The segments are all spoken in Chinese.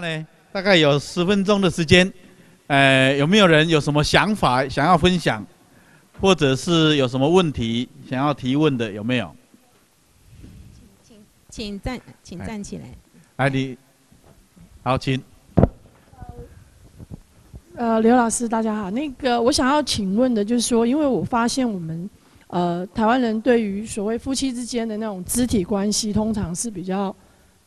下呢，大概有十分钟的时间，呃，有没有人有什么想法想要分享，或者是有什么问题想要提问的，有没有？请请站，请站起来。哎，你，好，请。呃，刘老师，大家好。那个，我想要请问的，就是说，因为我发现我们，呃，台湾人对于所谓夫妻之间的那种肢体关系，通常是比较。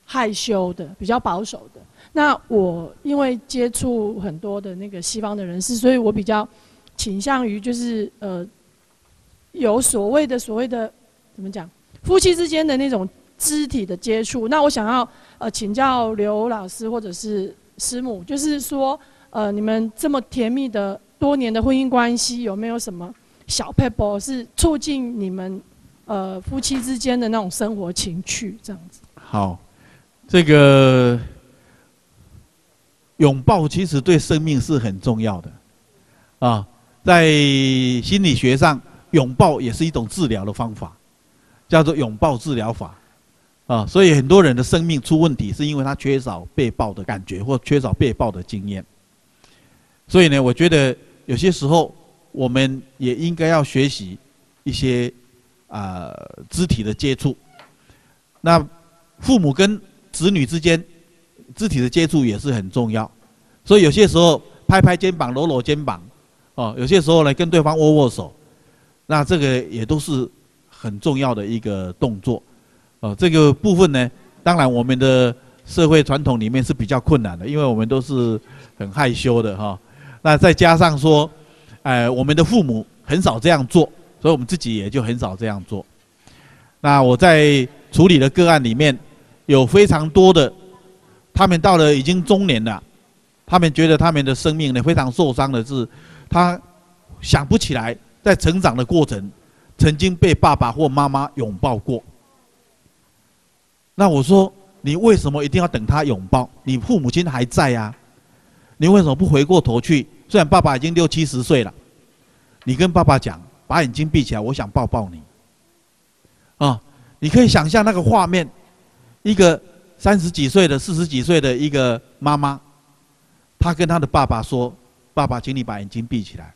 害羞的，比较保守的。那我因为接触很多的那个西方的人士，所以我比较倾向于就是呃，有所谓的所谓的怎么讲，夫妻之间的那种肢体的接触。那我想要呃请教刘老师或者是师母，就是说呃你们这么甜蜜的多年的婚姻关系，有没有什么小撇步是促进你们呃夫妻之间的那种生活情趣这样子？好。这个拥抱其实对生命是很重要的，啊，在心理学上，拥抱也是一种治疗的方法，叫做拥抱治疗法，啊，所以很多人的生命出问题，是因为他缺少被抱的感觉，或缺少被抱的经验。所以呢，我觉得有些时候我们也应该要学习一些啊肢体的接触。那父母跟子女之间肢体的接触也是很重要，所以有些时候拍拍肩膀、搂搂肩膀，哦，有些时候呢跟对方握握手，那这个也都是很重要的一个动作，哦，这个部分呢，当然我们的社会传统里面是比较困难的，因为我们都是很害羞的哈。那再加上说，哎，我们的父母很少这样做，所以我们自己也就很少这样做。那我在处理的个案里面。有非常多的，他们到了已经中年了，他们觉得他们的生命呢非常受伤的是，他想不起来在成长的过程曾经被爸爸或妈妈拥抱过。那我说，你为什么一定要等他拥抱？你父母亲还在呀，你为什么不回过头去？虽然爸爸已经六七十岁了，你跟爸爸讲，把眼睛闭起来，我想抱抱你。啊，你可以想象那个画面。一个三十几岁的、四十几岁的一个妈妈，她跟她的爸爸说：“爸爸，请你把眼睛闭起来，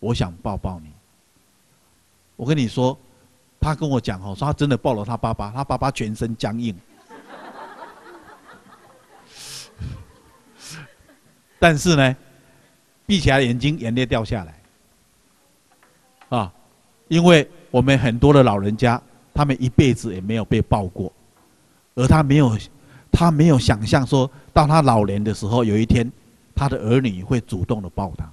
我想抱抱你。”我跟你说，她跟我讲哦，说她真的抱了她爸爸，她爸爸全身僵硬。但是呢，闭起来眼睛，眼泪掉下来。啊，因为我们很多的老人家，他们一辈子也没有被抱过。而他没有，他没有想象说，到他老年的时候，有一天，他的儿女会主动的抱他。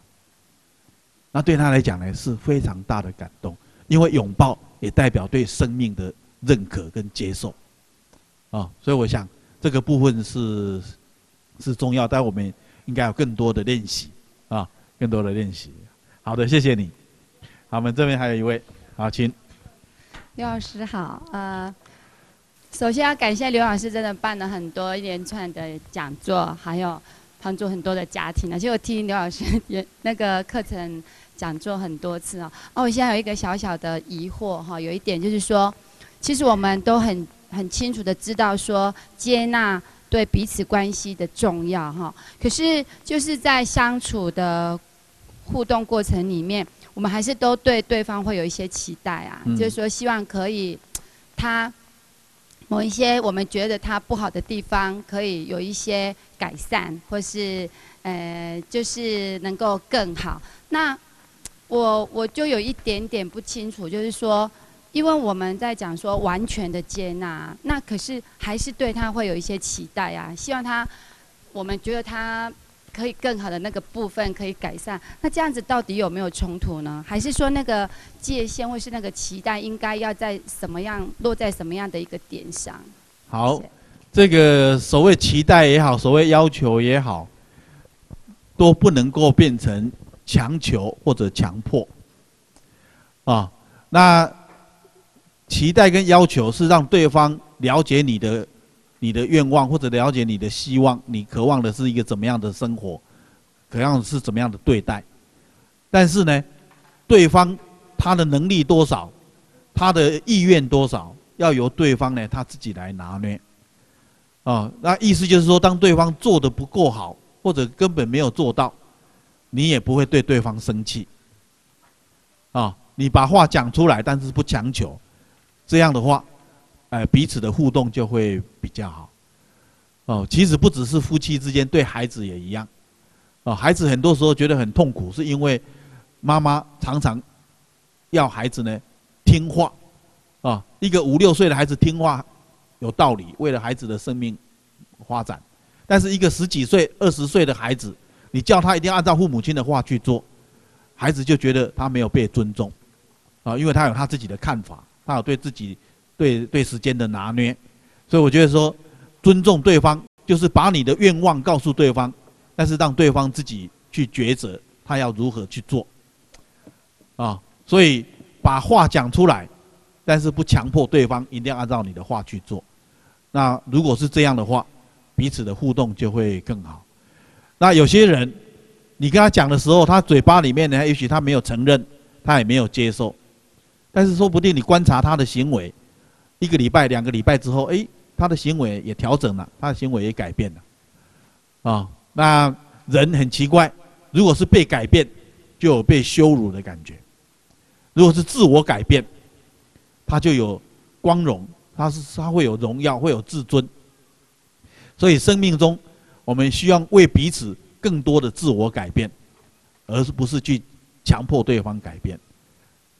那对他来讲呢，是非常大的感动，因为拥抱也代表对生命的认可跟接受。啊，所以我想这个部分是是重要，但我们应该有更多的练习啊，更多的练习。好的，谢谢你。好，我们这边还有一位，好，请。刘老师好，呃。首先要感谢刘老师，真的办了很多一连串的讲座，还有帮助很多的家庭。而且我听刘老师也那个课程讲座很多次啊。哦，我现在有一个小小的疑惑哈，有一点就是说，其实我们都很很清楚的知道说接纳对彼此关系的重要哈。可是就是在相处的互动过程里面，我们还是都对对方会有一些期待啊，就是说希望可以他。某一些我们觉得他不好的地方，可以有一些改善，或是呃，就是能够更好。那我我就有一点点不清楚，就是说，因为我们在讲说完全的接纳，那可是还是对他会有一些期待啊，希望他，我们觉得他。可以更好的那个部分可以改善，那这样子到底有没有冲突呢？还是说那个界限或是那个期待应该要在什么样落在什么样的一个点上？好，这个所谓期待也好，所谓要求也好，都不能够变成强求或者强迫啊。那期待跟要求是让对方了解你的。你的愿望或者了解你的希望，你渴望的是一个怎么样的生活，渴望是怎么样的对待，但是呢，对方他的能力多少，他的意愿多少，要由对方呢他自己来拿捏。啊，那意思就是说，当对方做得不够好，或者根本没有做到，你也不会对对方生气。啊，你把话讲出来，但是不强求，这样的话，呃，彼此的互动就会比较好。哦，其实不只是夫妻之间，对孩子也一样。哦，孩子很多时候觉得很痛苦，是因为妈妈常常要孩子呢听话。啊，一个五六岁的孩子听话有道理，为了孩子的生命发展。但是一个十几岁、二十岁的孩子，你叫他一定要按照父母亲的话去做，孩子就觉得他没有被尊重。啊，因为他有他自己的看法，他有对自己对对时间的拿捏。所以我觉得说，尊重对方就是把你的愿望告诉对方，但是让对方自己去抉择他要如何去做。啊，所以把话讲出来。但是不强迫对方一定要按照你的话去做，那如果是这样的话，彼此的互动就会更好。那有些人，你跟他讲的时候，他嘴巴里面呢，也许他没有承认，他也没有接受，但是说不定你观察他的行为，一个礼拜、两个礼拜之后，诶，他的行为也调整了，他的行为也改变了。啊，那人很奇怪，如果是被改变，就有被羞辱的感觉；如果是自我改变，他就有光荣，他是他会有荣耀，会有自尊。所以生命中，我们需要为彼此更多的自我改变，而不是去强迫对方改变。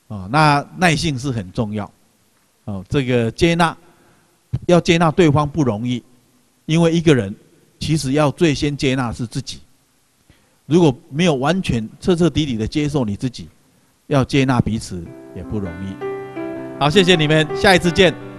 啊，那耐性是很重要。哦，这个接纳，要接纳对方不容易，因为一个人其实要最先接纳是自己。如果没有完全彻彻底底的接受你自己，要接纳彼此也不容易。好，谢谢你们，下一次见。